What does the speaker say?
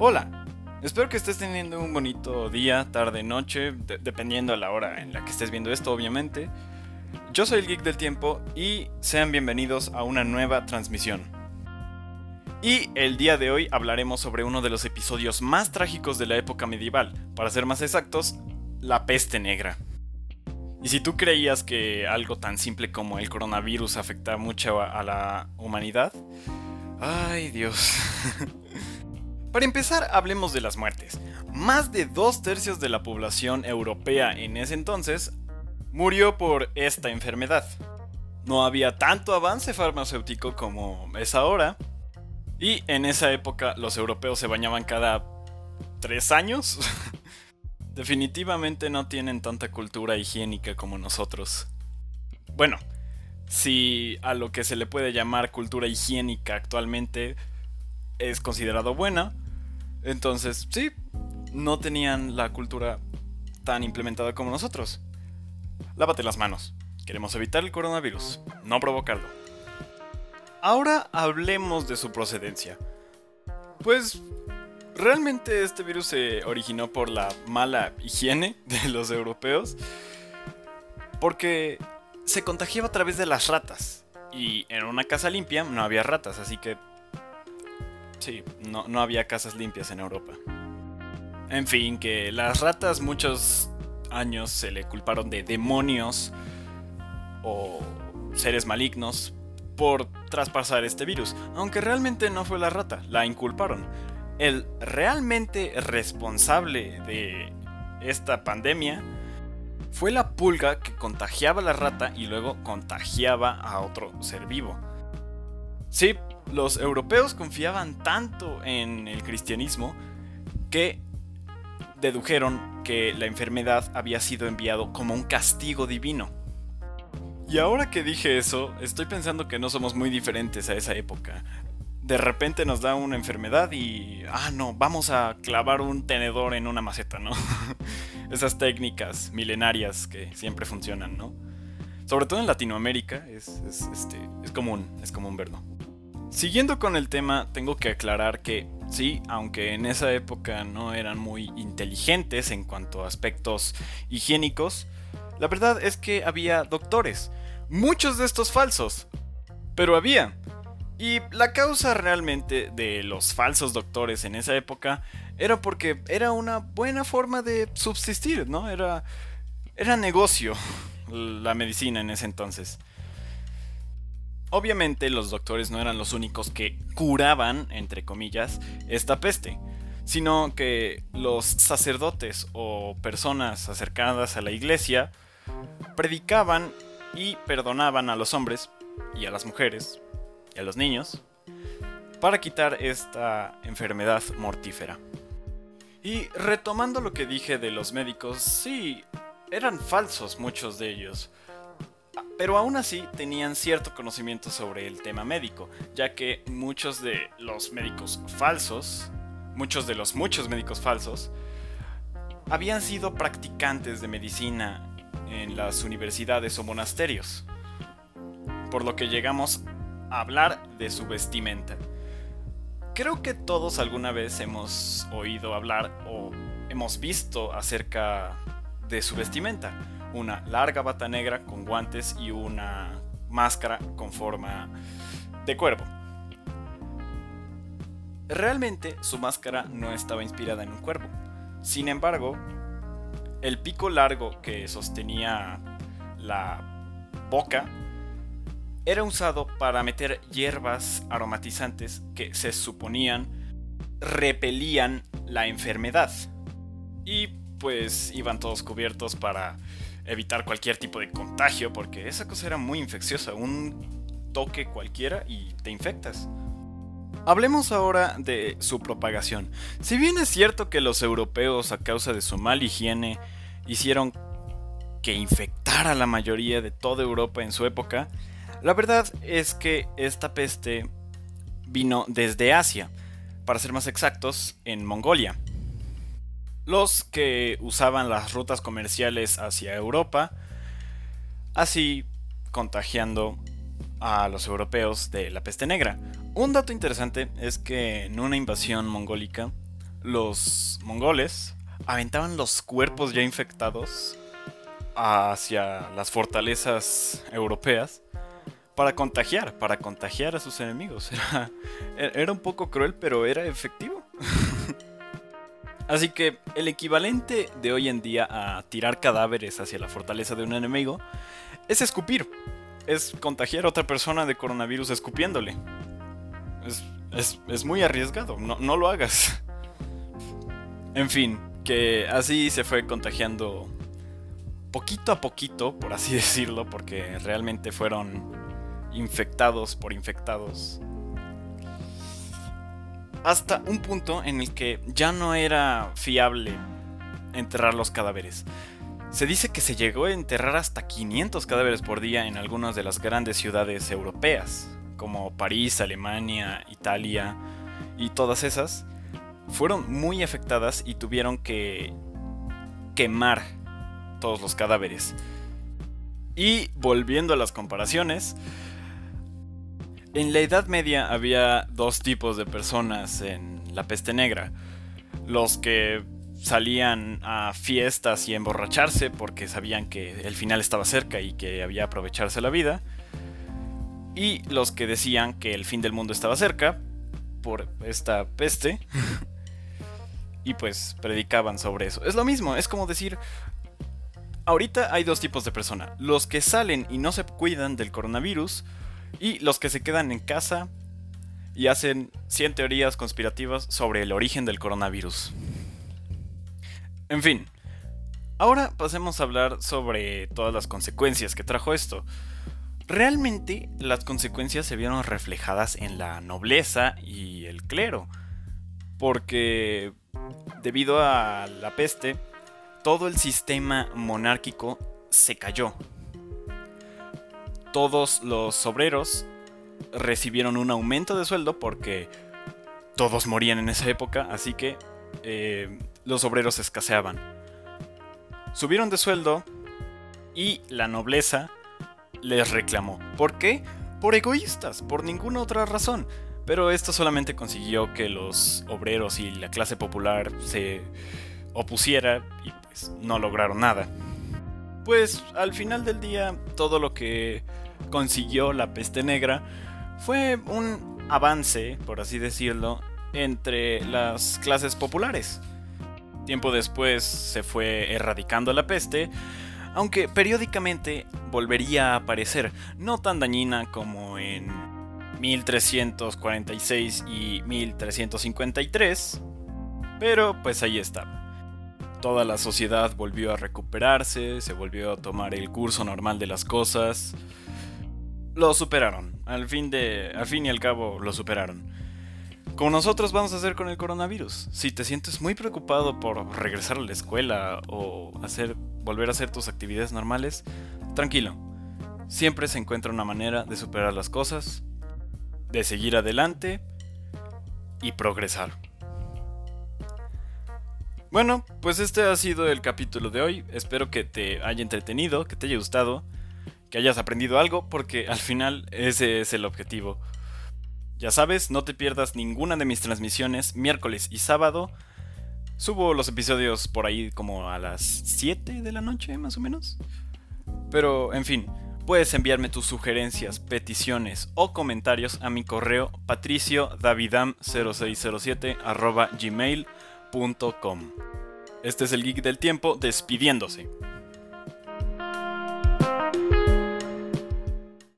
Hola, espero que estés teniendo un bonito día, tarde, noche, dependiendo de la hora en la que estés viendo esto, obviamente. Yo soy el Geek del Tiempo y sean bienvenidos a una nueva transmisión. Y el día de hoy hablaremos sobre uno de los episodios más trágicos de la época medieval, para ser más exactos, la peste negra. Y si tú creías que algo tan simple como el coronavirus afecta mucho a la humanidad, ay Dios. Para empezar, hablemos de las muertes. Más de dos tercios de la población europea en ese entonces murió por esta enfermedad. No había tanto avance farmacéutico como es ahora, y en esa época los europeos se bañaban cada tres años. Definitivamente no tienen tanta cultura higiénica como nosotros. Bueno, si a lo que se le puede llamar cultura higiénica actualmente es considerado buena, entonces sí, no tenían la cultura tan implementada como nosotros. Lávate las manos. Queremos evitar el coronavirus, no provocarlo. Ahora hablemos de su procedencia. Pues realmente este virus se originó por la mala higiene de los europeos. Porque se contagiaba a través de las ratas. Y en una casa limpia no había ratas, así que... Sí, no, no había casas limpias en Europa. En fin, que las ratas muchos años se le culparon de demonios o seres malignos por traspasar este virus, aunque realmente no fue la rata, la inculparon. El realmente responsable de esta pandemia fue la pulga que contagiaba a la rata y luego contagiaba a otro ser vivo. Sí, los europeos confiaban tanto en el cristianismo que dedujeron que la enfermedad había sido enviado como un castigo divino. Y ahora que dije eso, estoy pensando que no somos muy diferentes a esa época. De repente nos da una enfermedad y... Ah, no, vamos a clavar un tenedor en una maceta, ¿no? Esas técnicas milenarias que siempre funcionan, ¿no? Sobre todo en Latinoamérica es, este, es común, es común verlo. Siguiendo con el tema, tengo que aclarar que sí, aunque en esa época no eran muy inteligentes en cuanto a aspectos higiénicos, la verdad es que había doctores, muchos de estos falsos, pero había. Y la causa realmente de los falsos doctores en esa época era porque era una buena forma de subsistir, ¿no? Era, era negocio la medicina en ese entonces. Obviamente los doctores no eran los únicos que curaban, entre comillas, esta peste, sino que los sacerdotes o personas acercadas a la iglesia predicaban y perdonaban a los hombres y a las mujeres y a los niños para quitar esta enfermedad mortífera. Y retomando lo que dije de los médicos, sí, eran falsos muchos de ellos pero aún así tenían cierto conocimiento sobre el tema médico, ya que muchos de los médicos falsos, muchos de los muchos médicos falsos, habían sido practicantes de medicina en las universidades o monasterios, por lo que llegamos a hablar de su vestimenta. Creo que todos alguna vez hemos oído hablar o hemos visto acerca de su vestimenta una larga bata negra con guantes y una máscara con forma de cuervo. Realmente su máscara no estaba inspirada en un cuervo. Sin embargo, el pico largo que sostenía la boca era usado para meter hierbas aromatizantes que se suponían repelían la enfermedad. Y pues iban todos cubiertos para evitar cualquier tipo de contagio, porque esa cosa era muy infecciosa, un toque cualquiera y te infectas. Hablemos ahora de su propagación. Si bien es cierto que los europeos a causa de su mal higiene hicieron que infectara a la mayoría de toda Europa en su época, la verdad es que esta peste vino desde Asia, para ser más exactos, en Mongolia los que usaban las rutas comerciales hacia Europa, así contagiando a los europeos de la peste negra. Un dato interesante es que en una invasión mongólica los mongoles aventaban los cuerpos ya infectados hacia las fortalezas europeas para contagiar, para contagiar a sus enemigos. Era, era un poco cruel, pero era efectivo. Así que el equivalente de hoy en día a tirar cadáveres hacia la fortaleza de un enemigo es escupir. Es contagiar a otra persona de coronavirus escupiéndole. Es, muy arriesgado, no, no lo hagas. En fin, que así se fue contagiando poquito a poquito, por así decirlo, porque realmente fueron infectados por infectados hasta un punto en el que ya no era fiable enterrar los cadáveres. Se dice que se llegó a enterrar hasta 500 cadáveres por día en algunas de las grandes ciudades europeas, como París, Alemania, Italia y todas esas, fueron muy afectadas y tuvieron que quemar todos los cadáveres. Y volviendo a las comparaciones, en la Edad Media había dos tipos de personas en la peste negra. Los que salían a fiestas y emborracharse porque sabían que el final estaba cerca y que había aprovecharse la vida. Y los que decían que el fin del mundo estaba cerca por esta peste. y pues predicaban sobre eso. Es lo mismo, es como decir, ahorita hay dos tipos de personas. Los que salen y no se cuidan del coronavirus y los que se quedan en casa y hacen 100 teorías conspirativas sobre el origen del coronavirus. En fin, ahora pasemos a hablar sobre todas las consecuencias que trajo esto. Realmente las consecuencias se vieron reflejadas en la nobleza y el clero, porque debido a la peste, todo el sistema monárquico se cayó todos los obreros recibieron un aumento de sueldo porque todos morían en esa época, así que eh, los obreros escaseaban. Subieron de sueldo y la nobleza les reclamó. ¿Por qué? Por egoístas, por ninguna otra razón. Pero esto solamente consiguió que los obreros y la clase popular se opusiera y pues no lograron nada pues al final del día todo lo que consiguió la peste negra fue un avance, por así decirlo, entre las clases populares. Tiempo después se fue erradicando la peste, aunque periódicamente volvería a aparecer, no tan dañina como en 1346 y 1353, pero pues ahí está toda la sociedad volvió a recuperarse, se volvió a tomar el curso normal de las cosas. Lo superaron, al fin, de, al fin y al cabo lo superaron. Como nosotros vamos a hacer con el coronavirus. Si te sientes muy preocupado por regresar a la escuela o hacer, volver a hacer tus actividades normales, tranquilo. Siempre se encuentra una manera de superar las cosas, de seguir adelante y progresar. Bueno, pues este ha sido el capítulo de hoy. Espero que te haya entretenido, que te haya gustado, que hayas aprendido algo, porque al final ese es el objetivo. Ya sabes, no te pierdas ninguna de mis transmisiones miércoles y sábado. Subo los episodios por ahí como a las 7 de la noche, más o menos. Pero, en fin, puedes enviarme tus sugerencias, peticiones o comentarios a mi correo patriciodavidam0607 gmail.com este es el Geek del Tiempo despidiéndose.